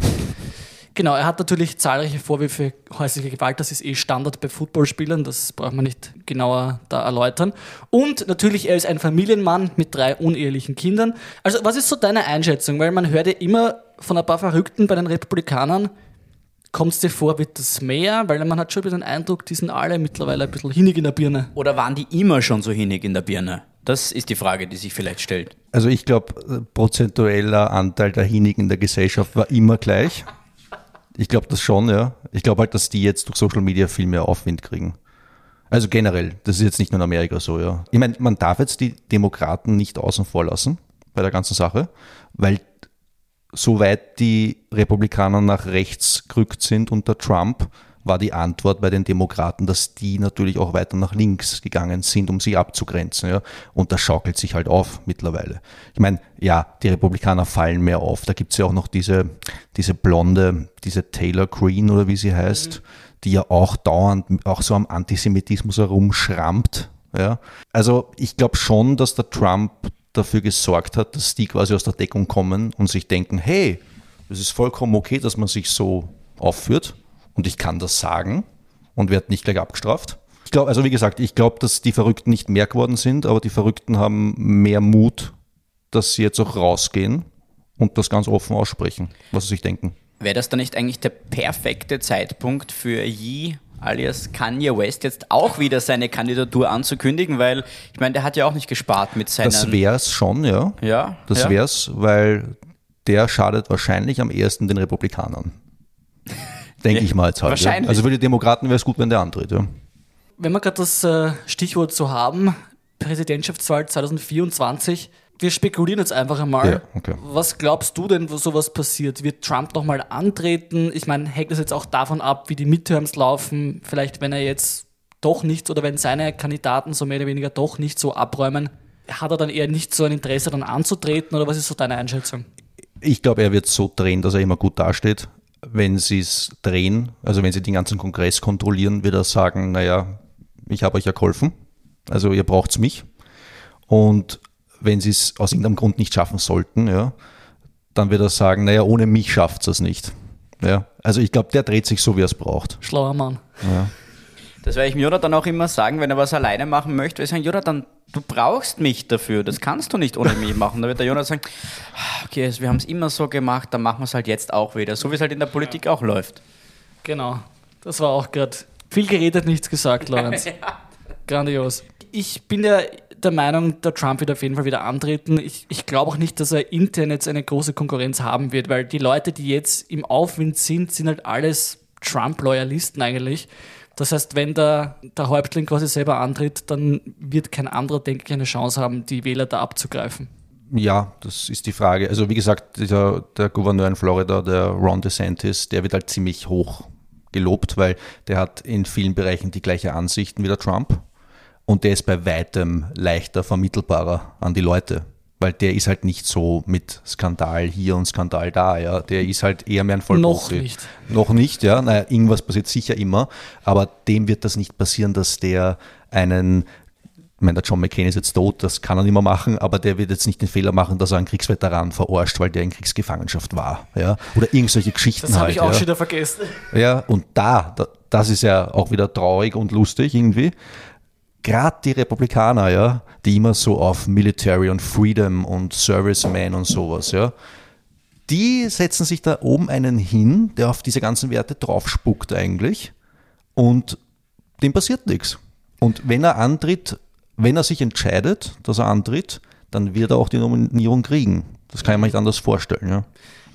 Genau, er hat natürlich zahlreiche Vorwürfe häuslicher Gewalt. Das ist eh Standard bei Footballspielern. Das braucht man nicht genauer da erläutern. Und natürlich, er ist ein Familienmann mit drei unehelichen Kindern. Also, was ist so deine Einschätzung? Weil man hört ja immer von ein paar Verrückten bei den Republikanern, kommt es dir vor, wird das mehr? Weil man hat schon wieder den Eindruck, die sind alle mittlerweile ein bisschen hinig in der Birne. Oder waren die immer schon so hinig in der Birne? Das ist die Frage, die sich vielleicht stellt. Also ich glaube, prozentueller Anteil der Hinigen in der Gesellschaft war immer gleich. Ich glaube das schon, ja. Ich glaube halt, dass die jetzt durch Social Media viel mehr Aufwind kriegen. Also generell, das ist jetzt nicht nur in Amerika so, ja. Ich meine, man darf jetzt die Demokraten nicht außen vor lassen bei der ganzen Sache, weil soweit die Republikaner nach rechts gerückt sind unter Trump, war die Antwort bei den Demokraten, dass die natürlich auch weiter nach links gegangen sind, um sie abzugrenzen. Ja? Und das schaukelt sich halt auf mittlerweile. Ich meine, ja, die Republikaner fallen mehr auf. Da gibt's ja auch noch diese, diese blonde, diese Taylor Green oder wie sie heißt, die ja auch dauernd auch so am Antisemitismus herumschrammt. Ja? Also ich glaube schon, dass der Trump dafür gesorgt hat, dass die quasi aus der Deckung kommen und sich denken, hey, das ist vollkommen okay, dass man sich so aufführt und ich kann das sagen und werde nicht gleich abgestraft. Ich glaube, also wie gesagt, ich glaube, dass die Verrückten nicht mehr geworden sind, aber die Verrückten haben mehr Mut, dass sie jetzt auch rausgehen und das ganz offen aussprechen, was sie sich denken. Wäre das dann nicht eigentlich der perfekte Zeitpunkt für Yi alias Kanye West, jetzt auch wieder seine Kandidatur anzukündigen, weil ich meine, der hat ja auch nicht gespart mit seinen. Das wär's schon, ja. Ja, Das ja. wär's, weil der schadet wahrscheinlich am ehesten den Republikanern. Denke ich mal jetzt halt. Ja. Wahrscheinlich. Also für die Demokraten wäre es gut, wenn der antritt. Ja. Wenn wir gerade das äh, Stichwort so haben, Präsidentschaftswahl 2024, wir spekulieren jetzt einfach einmal. Ja, okay. Was glaubst du denn, wo sowas passiert? Wird Trump nochmal antreten? Ich meine, hängt das jetzt auch davon ab, wie die Midterms laufen? Vielleicht, wenn er jetzt doch nicht oder wenn seine Kandidaten so mehr oder weniger doch nicht so abräumen, hat er dann eher nicht so ein Interesse, dann anzutreten? Oder was ist so deine Einschätzung? Ich glaube, er wird so drehen, dass er immer gut dasteht. Wenn sie es drehen, also wenn sie den ganzen Kongress kontrollieren, wird er sagen, naja, ich habe euch ja geholfen, also ihr braucht's mich. Und wenn sie es aus irgendeinem Grund nicht schaffen sollten, ja, dann wird er sagen, naja, ohne mich schafft es nicht. Ja, also ich glaube, der dreht sich so, wie er es braucht. Schlauer Mann. Das werde ich dem Jonathan auch immer sagen, wenn er was alleine machen möchte. Wir sagen, Jonathan, du brauchst mich dafür. Das kannst du nicht ohne mich machen. Da wird der Jonathan sagen, "Ah, okay, also wir haben es immer so gemacht, dann machen wir es halt jetzt auch wieder. So wie es halt in der Politik auch läuft. Genau. Das war auch gerade viel geredet, nichts gesagt, Lorenz. Grandios. Ich bin ja der Meinung, der Trump wird auf jeden Fall wieder antreten. Ich, ich glaube auch nicht, dass er intern jetzt eine große Konkurrenz haben wird, weil die Leute, die jetzt im Aufwind sind, sind halt alles Trump-Loyalisten eigentlich. Das heißt, wenn der, der Häuptling quasi selber antritt, dann wird kein anderer, denke ich, eine Chance haben, die Wähler da abzugreifen. Ja, das ist die Frage. Also wie gesagt, dieser, der Gouverneur in Florida, der Ron DeSantis, der wird halt ziemlich hoch gelobt, weil der hat in vielen Bereichen die gleiche Ansichten wie der Trump und der ist bei weitem leichter vermittelbarer an die Leute, weil der ist halt nicht so mit Skandal hier und Skandal da, ja. Der ist halt eher mehr ein Vollprofi. Noch nicht. Noch nicht, ja. Naja, irgendwas passiert sicher immer, aber dem wird das nicht passieren, dass der einen ich meine, der John McCain ist jetzt tot, das kann er nicht mehr machen, aber der wird jetzt nicht den Fehler machen, dass er einen Kriegsveteran verarscht, weil der in Kriegsgefangenschaft war. Ja? Oder irgendwelche Geschichten Das habe halt. ich auch ja. schon wieder vergessen. Ja, und da, das ist ja auch wieder traurig und lustig irgendwie. Gerade die Republikaner, ja, die immer so auf Military und Freedom und Serviceman und sowas, ja, die setzen sich da oben einen hin, der auf diese ganzen Werte draufspuckt eigentlich und dem passiert nichts. Und wenn er antritt, wenn er sich entscheidet, dass er antritt, dann wird er auch die Nominierung kriegen. Das kann ich mir nicht anders vorstellen. Ja.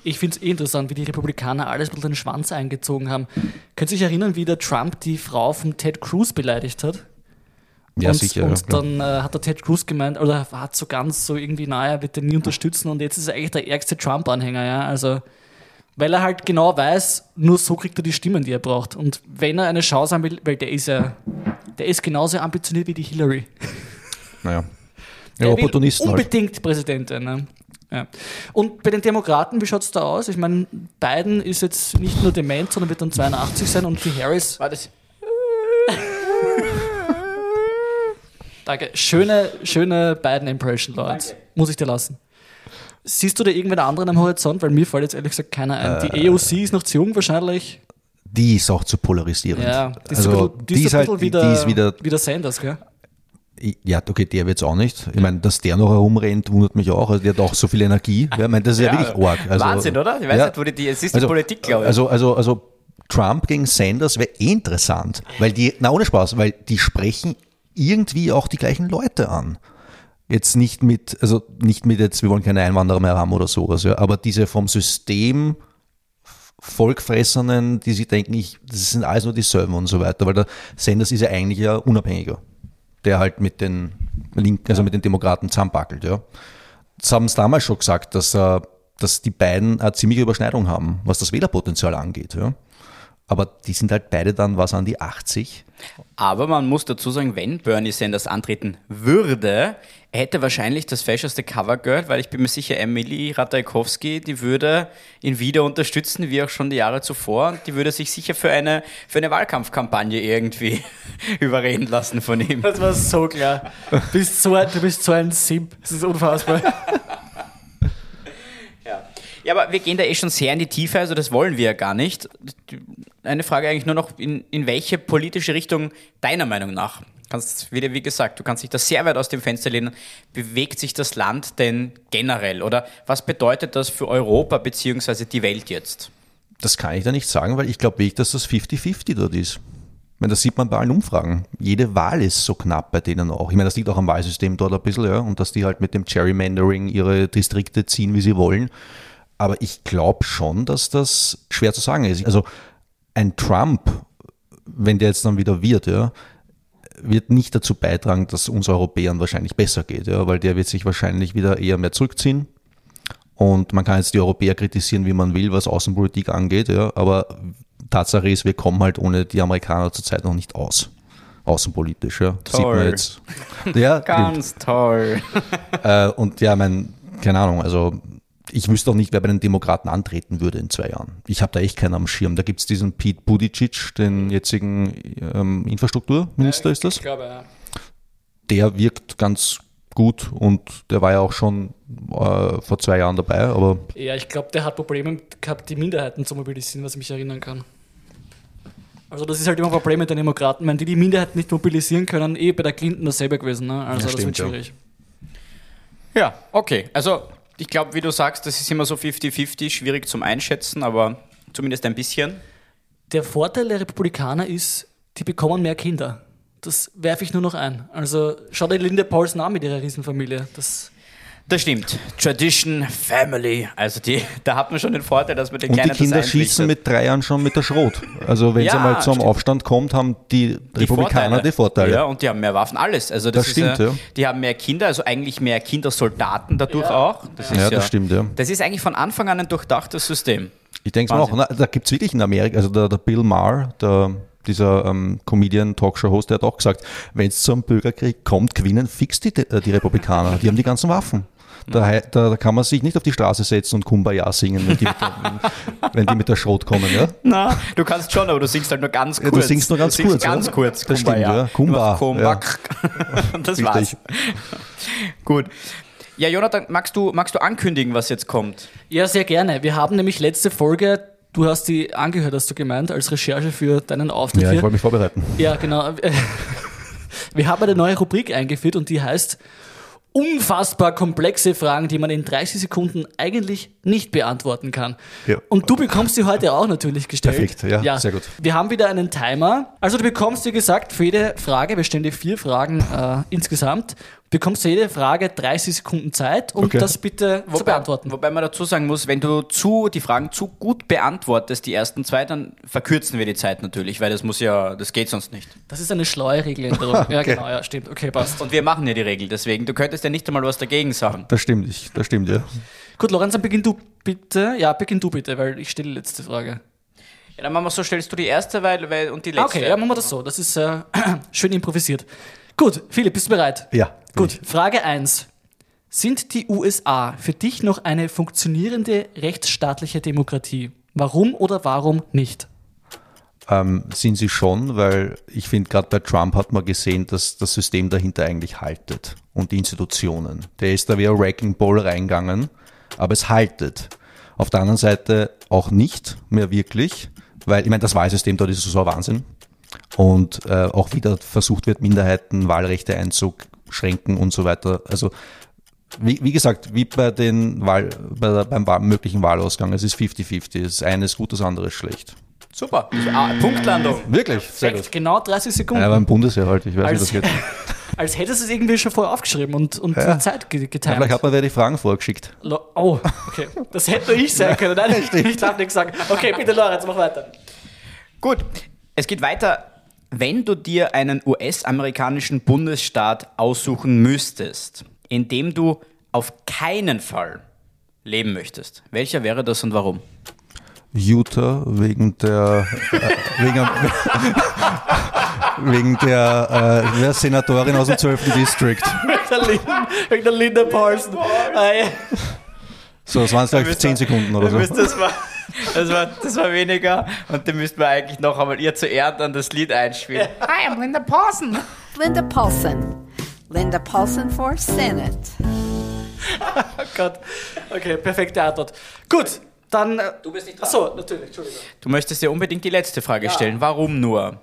Ich finde es eh interessant, wie die Republikaner alles bisschen den Schwanz eingezogen haben. Könnt ihr euch erinnern, wie der Trump die Frau von Ted Cruz beleidigt hat? Ja, und, sicher. Und ja, dann äh, hat der Ted Cruz gemeint, oder hat so ganz so irgendwie, naja, er wird den nie unterstützen und jetzt ist er eigentlich der ärgste Trump-Anhänger, ja. Also, weil er halt genau weiß, nur so kriegt er die Stimmen, die er braucht. Und wenn er eine Chance haben will, weil der ist ja, der ist genauso ambitioniert wie die Hillary. Naja. Der Ja, will Opportunisten halt. Unbedingt Präsident werden. Ne? Ja. Und bei den Demokraten, wie schaut es da aus? Ich meine, Biden ist jetzt nicht nur dement, sondern wird dann 82 sein und die Harris. War das? Danke. Schöne, schöne Biden-Impression, Lawrence. Muss ich dir lassen. Siehst du da irgendwen anderen am Horizont? Weil mir fällt jetzt ehrlich gesagt keiner ein. Äh, die AOC ist noch zu jung wahrscheinlich. Die ist auch zu polarisierend. Ja, die ist, also, so ein bisschen, die ist, die ist ein halt, bisschen die, wie, der, die ist wieder, wie der Sanders, gell? ja, okay, der wird's auch nicht. Ich meine, dass der noch herumrennt, wundert mich auch. Also, der hat auch so viel Energie. Ja, ich meine, das ist ja, Ja, wirklich arg. Also, Wahnsinn, oder? Ich weiß ja, nicht, wo die, die es ist die Politik, glaube ich. Also, also, also, Trump gegen Sanders wäre eh interessant. Weil die, na, ohne Spaß, weil die sprechen irgendwie auch die gleichen Leute an. Jetzt nicht mit, also nicht mit jetzt, wir wollen keine Einwanderer mehr haben oder sowas, ja, aber diese vom System Volkfressenden, die sich denken, ich, das sind alles nur dieselben und so weiter, weil der Sanders ist ja eigentlich ja unabhängiger, der halt mit den Linken, also mit den Demokraten zusammenbackelt, ja. Das haben sie damals schon gesagt, dass, äh, dass die beiden eine ziemliche Überschneidung haben, was das Wählerpotenzial angeht, ja. Aber die sind halt beide dann, was an die 80. Aber man muss dazu sagen, wenn Bernie Sanders antreten würde, er hätte wahrscheinlich das fäscheste Cover gehört, weil ich bin mir sicher, Emily Ratajkowski, die würde ihn wieder unterstützen, wie auch schon die Jahre zuvor. Und die würde sich sicher für eine, für eine Wahlkampfkampagne irgendwie überreden lassen von ihm. Das war so klar. Du bist so ein, du bist so ein Simp. Das ist unfassbar. Ja, aber wir gehen da eh schon sehr in die Tiefe, also das wollen wir ja gar nicht. Eine Frage eigentlich nur noch, in, in welche politische Richtung deiner Meinung nach, kannst wieder, wie gesagt, du kannst dich da sehr weit aus dem Fenster lehnen, bewegt sich das Land denn generell oder was bedeutet das für Europa beziehungsweise die Welt jetzt? Das kann ich da nicht sagen, weil ich glaube wirklich, dass das 50-50 dort ist. meine, das sieht man bei allen Umfragen. Jede Wahl ist so knapp bei denen auch. Ich meine, das liegt auch am Wahlsystem dort ein bisschen, ja, und dass die halt mit dem Gerrymandering ihre Distrikte ziehen, wie sie wollen. Aber ich glaube schon, dass das schwer zu sagen ist. Also ein Trump, wenn der jetzt dann wieder wird, ja, wird nicht dazu beitragen, dass uns Europäern wahrscheinlich besser geht, ja, weil der wird sich wahrscheinlich wieder eher mehr zurückziehen. Und man kann jetzt die Europäer kritisieren, wie man will, was Außenpolitik angeht, ja, aber Tatsache ist, wir kommen halt ohne die Amerikaner zurzeit noch nicht aus. Außenpolitisch, ja. Sieht man Toll. jetzt. Ja, Ganz toll. äh, und ja, mein, keine Ahnung, also ich wüsste auch nicht, wer bei den Demokraten antreten würde in zwei Jahren. Ich habe da echt keinen am Schirm. Da gibt es diesen Pete Buttigieg, den jetzigen ähm, Infrastrukturminister ist das. Ich glaube, ja. Der wirkt ganz gut und der war ja auch schon äh, vor zwei Jahren dabei, aber Ja, ich glaube, der hat Probleme gehabt, die Minderheiten zu mobilisieren, was ich mich erinnern kann. Also das ist halt immer ein Problem mit den Demokraten. Wenn die die Minderheiten nicht mobilisieren können, eh bei der Clinton dasselbe gewesen. Ne? Also Ja, das wird stimmt, ja. schwierig. Ja, okay. Also ich glaube, wie du sagst, das ist immer so 50-50, schwierig zum Einschätzen, aber zumindest ein bisschen. Der Vorteil der Republikaner ist, die bekommen mehr Kinder. Das werfe ich nur noch ein. Also schau dir Linda Paulson an mit ihrer Riesenfamilie. Das, Das stimmt. Tradition, Family. Also die, da hat man schon den Vorteil, dass man den Und die Kleinen Kinder schießen mit drei Jahren schon mit der Schrot. Also wenn es Ja, einmal zum stimmt. Aufstand kommt, haben die, die Republikaner die Vorteile. Ja, und die haben mehr Waffen, alles. Also das, Das ist stimmt, ja, ja. Die haben mehr Kinder, also eigentlich mehr Kindersoldaten dadurch Ja. auch. Das ist Ja, das stimmt, ja. Das ist eigentlich von Anfang an ein durchdachtes System. Ich denke mir auch, na, da gibt es wirklich in Amerika, also der, der Bill Maher, der, dieser ähm, Comedian-Talkshow-Host, der hat auch gesagt, wenn es zum Bürgerkrieg kommt, gewinnen fix die, äh, die Republikaner. Die haben die ganzen Waffen. Da, da, kann man sich nicht auf die Straße setzen und Kumbaya singen, wenn die mit der, wenn die mit der Schrot kommen. Ja? Na, du kannst schon, aber du singst halt nur ganz Ja, kurz. du singst nur ganz du kurz, Ganz ja. kurz. Das stimmt, ja. Kumba. Kumba. Und das Richtig. war's. Gut. Ja, Jonathan, magst du, magst du ankündigen, was jetzt kommt? ja, sehr gerne. Wir haben nämlich letzte Folge, du hast die angehört, hast du gemeint, als Recherche für deinen Auftritt Ja, ich wollte mich vorbereiten. Ja, genau. Wir haben eine neue Rubrik eingeführt und die heißt unfassbar komplexe Fragen, die man in 30 Sekunden eigentlich nicht beantworten kann. Ja. Und du bekommst sie heute auch natürlich gestellt. Perfekt, ja, sehr gut. Wir haben wieder einen Timer. Also du bekommst, wie gesagt, für jede Frage, wir stellen dir vier Fragen äh, insgesamt, bekommst für jede Frage 30 Sekunden Zeit, um Okay. das bitte zu beantworten. Wobei man dazu sagen muss, wenn du zu, die Fragen zu gut beantwortest, die ersten zwei, dann verkürzen wir die Zeit natürlich, weil das muss ja, das geht sonst nicht. Das ist eine schlaue Regeländerung. Ja, genau, ja, stimmt. Okay, passt. Und wir machen ja die Regel, deswegen, du könntest ja nicht einmal was dagegen sagen. Das stimmt, ich, das stimmt, ja. Gut, Lorenz, dann beginn du bitte. Ja, beginn du bitte, weil ich stelle die letzte Frage. Ja, dann machen wir so, stellst du die erste weil, weil, und die letzte. Okay, ja, machen wir das so. Das ist äh, schön improvisiert. Gut, Philipp, bist du bereit? Ja. Gut. Frage 1. Sind die USA für dich noch eine funktionierende rechtsstaatliche Demokratie? Warum oder warum nicht? Ähm, sind sie schon, weil ich finde, gerade bei Trump hat man gesehen, dass das System dahinter eigentlich haltet und die Institutionen. Der ist da wie ein Wrecking Ball reingegangen, aber es haltet. Auf der anderen Seite auch nicht mehr wirklich, weil ich meine, das Wahlsystem dort ist so ein Wahnsinn und äh, auch wieder versucht wird, Minderheiten Wahlrechte einzuschränken und so weiter. Also wie, wie gesagt, wie bei den Wahl, bei der, beim Wahl, möglichen Wahlausgang, es ist 50-50. Das eine ist gut, das andere ist schlecht. Super. Ah, Punktlandung. Wirklich? Sehr Perfekt, genau 30 Sekunden. Ja, aber im Bundesheer halt, ich weiß als, nicht, wie das geht. als hättest du es irgendwie schon vorher aufgeschrieben und, und Ja. die Zeit ge Ja, vielleicht hat man wer die Fragen vorgeschickt. Lo- Oh, okay. Das hätte nur ich sein können. Nein, ich darf nichts sagen. Okay, bitte, Lorenz, mach weiter. Gut, es geht weiter. Wenn du dir einen US-amerikanischen Bundesstaat aussuchen müsstest, in dem du auf keinen Fall leben möchtest, welcher wäre das und warum? Utah wegen der äh, wegen, wegen der, äh, der Senatorin aus dem 12. District. Wegen der Linda, Paulson. So, das waren es vielleicht 10 Sekunden oder so. Das war, das, war, weniger und dann müssten wir eigentlich noch einmal ihr zu Ehren das Lied einspielen. Hi, I'm Linda Paulson. Linda Paulson. Linda Paulson for Senate. Oh Gott. Okay, perfekte Antwort. Gut, dann. äh, Du bist nicht dran. Achso, natürlich, Entschuldigung. Du möchtest dir unbedingt die letzte Frage stellen. Warum nur?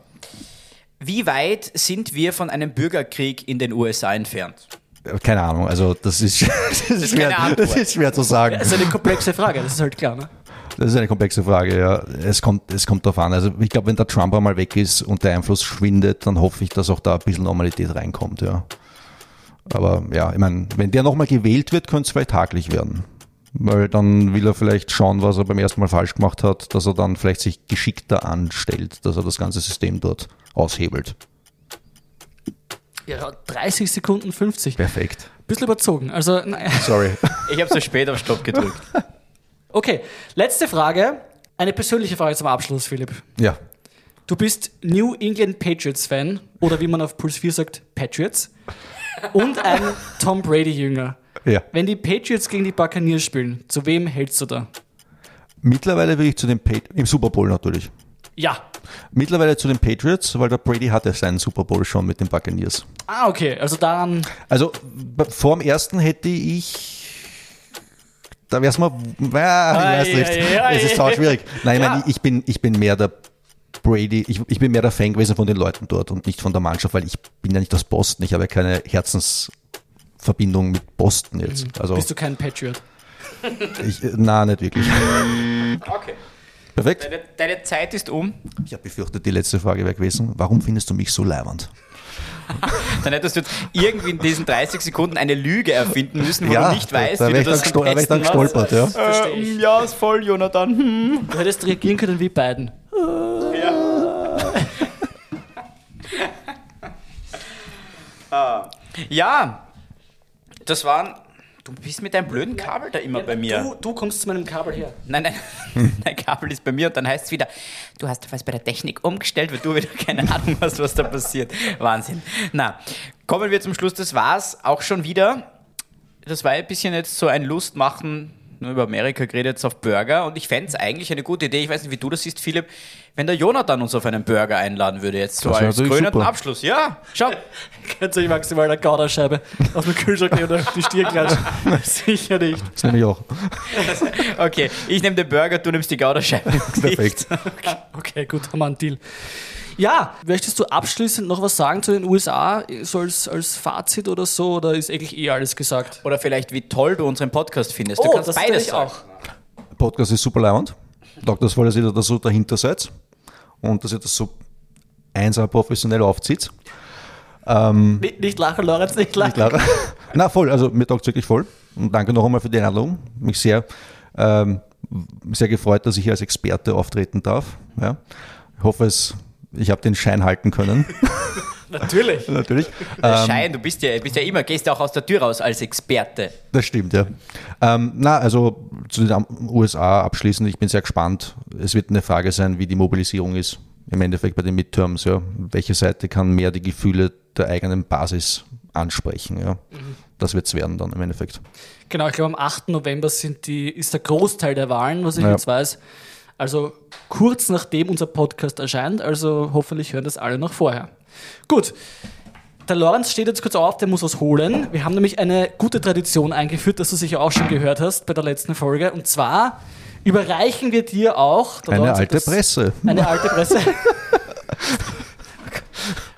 Wie weit sind wir von einem Bürgerkrieg in den USA entfernt? Keine Ahnung, also das ist, das ist, keine schwer, das ist schwer zu sagen. Das ist eine komplexe Frage, das ist halt klar, ne? Das ist eine komplexe Frage, ja. Es kommt, es kommt darauf an. Also ich glaube, wenn der Trump einmal weg ist und der Einfluss schwindet, dann hoffe ich, dass auch da ein bisschen Normalität reinkommt, ja. Aber ja, ich meine, wenn der nochmal gewählt wird, könnte es vielleicht hakelig werden. Weil dann will er vielleicht schauen, was er beim ersten Mal falsch gemacht hat, dass er dann vielleicht sich geschickter anstellt, dass er das ganze System dort aushebelt. Ja, 30 Sekunden 50. Perfekt. Bisschen überzogen. Also, naja. Sorry. Ich habe so spät auf Stopp gedrückt. Okay, letzte Frage. Eine persönliche Frage zum Abschluss, Philipp. Ja. Du bist New England Patriots Fan oder wie man auf Puls 4 sagt, Patriots. Und ein Tom Brady-Jünger. Ja. Wenn die Patriots gegen die Buccaneers spielen, zu wem hältst du da? Mittlerweile will ich zu den Pat im Super Bowl natürlich. Ja. Mittlerweile zu den Patriots, weil der Brady hatte seinen Super Bowl schon mit den Buccaneers. Ah, okay. Also daran. Also vor dem ersten hätte ich. Da wäre es mal. Ah, ich weiß nicht. Es ist sau schwierig. Nein, ich, Ja. meine, ich, bin, ich bin mehr der Brady, ich, ich bin mehr der Fan gewesen von den Leuten dort und nicht von der Mannschaft, weil ich bin ja nicht aus Boston. Ich habe ja keine Herzensverbindung mit Boston jetzt. Also Bist du kein Patriot? ich, na, nicht wirklich. Okay. Perfekt. Deine, deine Zeit ist um. Ich habe befürchtet, die letzte Frage wäre gewesen. Warum findest du mich so leiwand? Dann hättest du jetzt irgendwie in diesen 30 Sekunden eine Lüge erfinden müssen, wo Ja, du nicht weißt, da wie wäre du ich, das dann am ich dann gestolpert. Ja. Äh, ja, ist voll, Jonathan. Hm. Du hättest reagieren können wie beiden. Ja, das waren. Du bist mit deinem blöden Kabel da immer bei mir. Du, du kommst zu meinem Kabel her. Nein, nein, dein Kabel ist bei mir und dann heißt es wieder, du hast was bei der Technik umgestellt, weil du wieder keine Ahnung hast, was da passiert. Wahnsinn. Na, kommen wir zum Schluss. Das war's auch schon wieder. Das war ein bisschen jetzt so ein Lustmachen nur über Amerika geredet, jetzt auf Burger. Und ich fände es eigentlich eine gute Idee, ich weiß nicht, wie du das siehst, Philipp, wenn der Jonathan uns auf einen Burger einladen würde, jetzt so als krönenden. Abschluss. Ja, schau. Kannst du dich maximal eine Gouderscheibe aus dem Kühlschrank nehmen oder auf die Stirn klatschen? Sicher nicht. Das nehme ich auch. Okay, ich nehme den Burger, du nimmst die Gouderscheibe. Perfekt. Okay, gut, haben wir einen Deal. Ja, möchtest du abschließend noch was sagen zu den USA, so als, als Fazit oder so, oder ist eigentlich eh alles gesagt? Oder vielleicht, wie toll du unseren Podcast findest. Du Oh, kannst das beides ich sagen. auch. Podcast ist super leibend. Danke, dass ihr da so dahinter seid und dass ihr das so einsam professionell aufzieht. Nicht, nicht lachen, Lorenz, nicht lachen. Klar. Na, voll, also mir taugt wirklich voll. Und danke noch einmal für die Einladung. Mich sehr, ähm, sehr gefreut, dass ich hier als Experte auftreten darf. Ja. Ich hoffe, es, ich habe den Schein halten können. Natürlich. Natürlich. Der Ähm, Schein, du bist ja, bist ja immer, gehst ja auch aus der Tür raus als Experte. Das stimmt, ja. Ähm, na, also zu den USA abschließend, ich bin sehr gespannt. Es wird eine Frage sein, wie die Mobilisierung ist. Im Endeffekt bei den Midterms, ja. Welche Seite kann mehr die Gefühle der eigenen Basis ansprechen, ja. Das wird es werden dann im Endeffekt. Genau, ich glaube, am 8. November sind die, ist der Großteil der Wahlen, was ich Ja. jetzt weiß. Also kurz nachdem unser Podcast erscheint, also hoffentlich hören das alle noch vorher. Gut, der Lorenz steht jetzt kurz auf, der muss was holen. Wir haben nämlich eine gute Tradition eingeführt, dass du sicher auch schon gehört hast bei der letzten Folge. Und zwar überreichen wir dir auch der Eine Lorenz alte das- Presse. Eine alte Presse.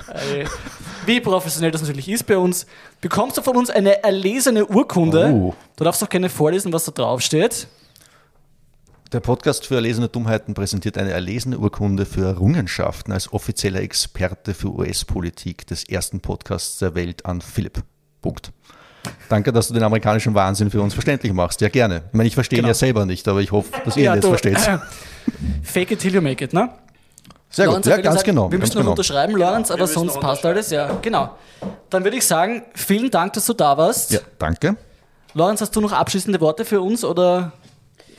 Äh, Wie professionell das natürlich ist bei uns, bekommst du von uns eine erlesene Urkunde. Oh. Du darfst auch gerne vorlesen, was da drauf steht. Der Podcast für erlesene Dummheiten präsentiert eine erlesene Urkunde für Errungenschaften als offizieller Experte für US-Politik des ersten Podcasts der Welt an Philipp. Punkt. Danke, dass du den amerikanischen Wahnsinn für uns verständlich machst. Ja, gerne. Ich meine, ich verstehe ihn Genau. ja selber nicht, aber ich hoffe, dass ihr ihn jetzt du, versteht. äh, fake it till you make it, ne? Sehr gut, Lorenz ja, ganz gesagt, genau. Wir müssen noch genau. unterschreiben, Lorenz, aber sonst passt alles. Ja, genau. Dann würde ich sagen, vielen Dank, dass du da warst. Ja, danke. Lorenz, hast du noch abschließende Worte für uns oder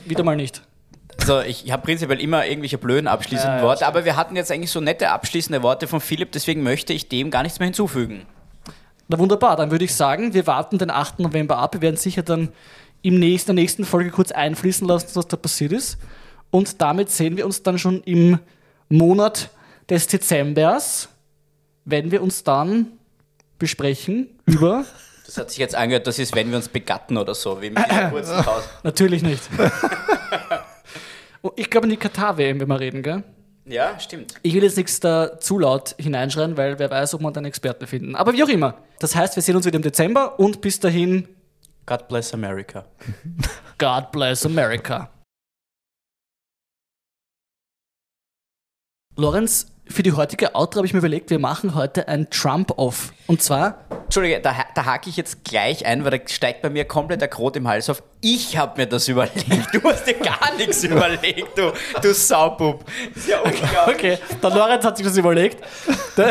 wieder mal nicht? Also ich habe prinzipiell immer irgendwelche blöden abschließenden Ja, Worte, aber wir hatten jetzt eigentlich so nette abschließende Worte von Philipp, deswegen möchte ich dem gar nichts mehr hinzufügen. Na wunderbar, dann würde ich sagen, wir warten den 8. November ab. Wir werden sicher dann im nächsten, in der nächsten Folge kurz einfließen lassen, was da passiert ist. Und damit sehen wir uns dann schon im Monat des Dezembers, wenn wir uns dann besprechen über. Das hat sich jetzt angehört, das ist, wenn wir uns begatten oder so, wie mit dieser kurzen Pause. Natürlich nicht. Oh, ich glaube in die Katar-WM, wenn wir reden, gell? Ja, stimmt. Ich will jetzt nichts da zu laut hineinschreien, weil wer weiß, ob wir einen Experten finden. Aber wie auch immer. Das heißt, wir sehen uns wieder im Dezember und bis dahin. God bless America. God bless America. Lorenz, für die heutige Outro habe ich mir überlegt, wir machen heute ein Trump-Off. Und zwar, Entschuldige, da, da hake ich jetzt gleich ein, weil da steigt bei mir komplett der Krot im Hals auf. Ich habe mir das überlegt. Du hast dir gar nichts überlegt, du, du Saubub. Das ist ja unglaublich. okay, der Lorenz hat sich das überlegt.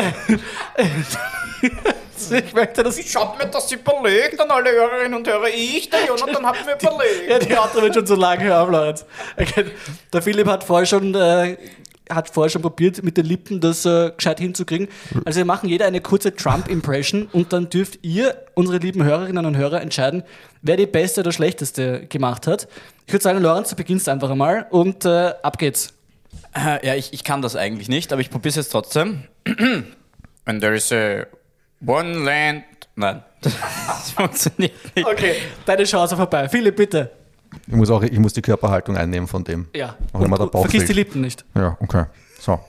Ich möchte das. Ich hab mir das überlegt an alle Hörerinnen und Hörer. Ich, der Jonathan, hab mir überlegt. Ja, die Outro wird schon so lang. Hör auf, Lorenz. Okay. Der Philipp hat vorher schon. Äh, hat vorher schon probiert, mit den Lippen das äh, gescheit hinzukriegen. Also wir machen jeder eine kurze Trump-Impression und dann dürft ihr, unsere lieben Hörerinnen und Hörer, entscheiden, wer die beste oder schlechteste gemacht hat. Ich würde sagen, Lorenz, du beginnst einfach einmal und äh, ab geht's. Äh, Ja, ich, ich kann das eigentlich nicht, aber ich probiere es jetzt trotzdem. And there is a one land. Nein, das funktioniert nicht. Okay, deine Chance vorbei. Philipp, bitte. Ich muss, auch, ich muss die Körperhaltung einnehmen von dem. Ja. Auch der Bauch vergiss die. Lippen nicht. Ja, okay. So.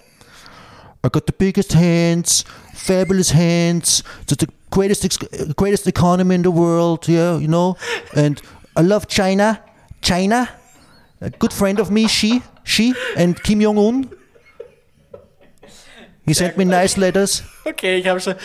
I got the biggest hands, fabulous hands, the, the greatest ex- greatest economy in the world, yeah, you know. And I love China, China. A good friend of me, she, she, and Kim Jong Un. He sent me nice letters. Okay, ich habe schon,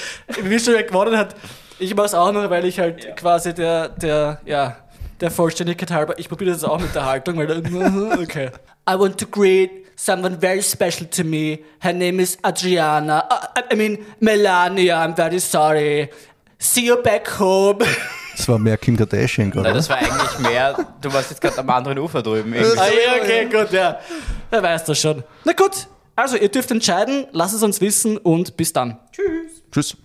wie schon wer gewonnen hat. Ich mache es auch noch, weil ich halt quasi der, der, ja, der Vollständigkeit halber, ich probiere das auch mit der Haltung, weil da, okay. I want to greet someone very special to me. Her name is Adriana. Uh, I mean, Melania, I'm very sorry. See you back home. Das war mehr Kim Kardashian gerade. Nein, oder? das war eigentlich mehr, du warst jetzt gerade am anderen Ufer drüben. Irgendwie. ah, ja, okay, gut, ja. Wer weiß das schon. Na gut, also ihr dürft entscheiden, lasst es uns wissen und bis dann. Tschüss.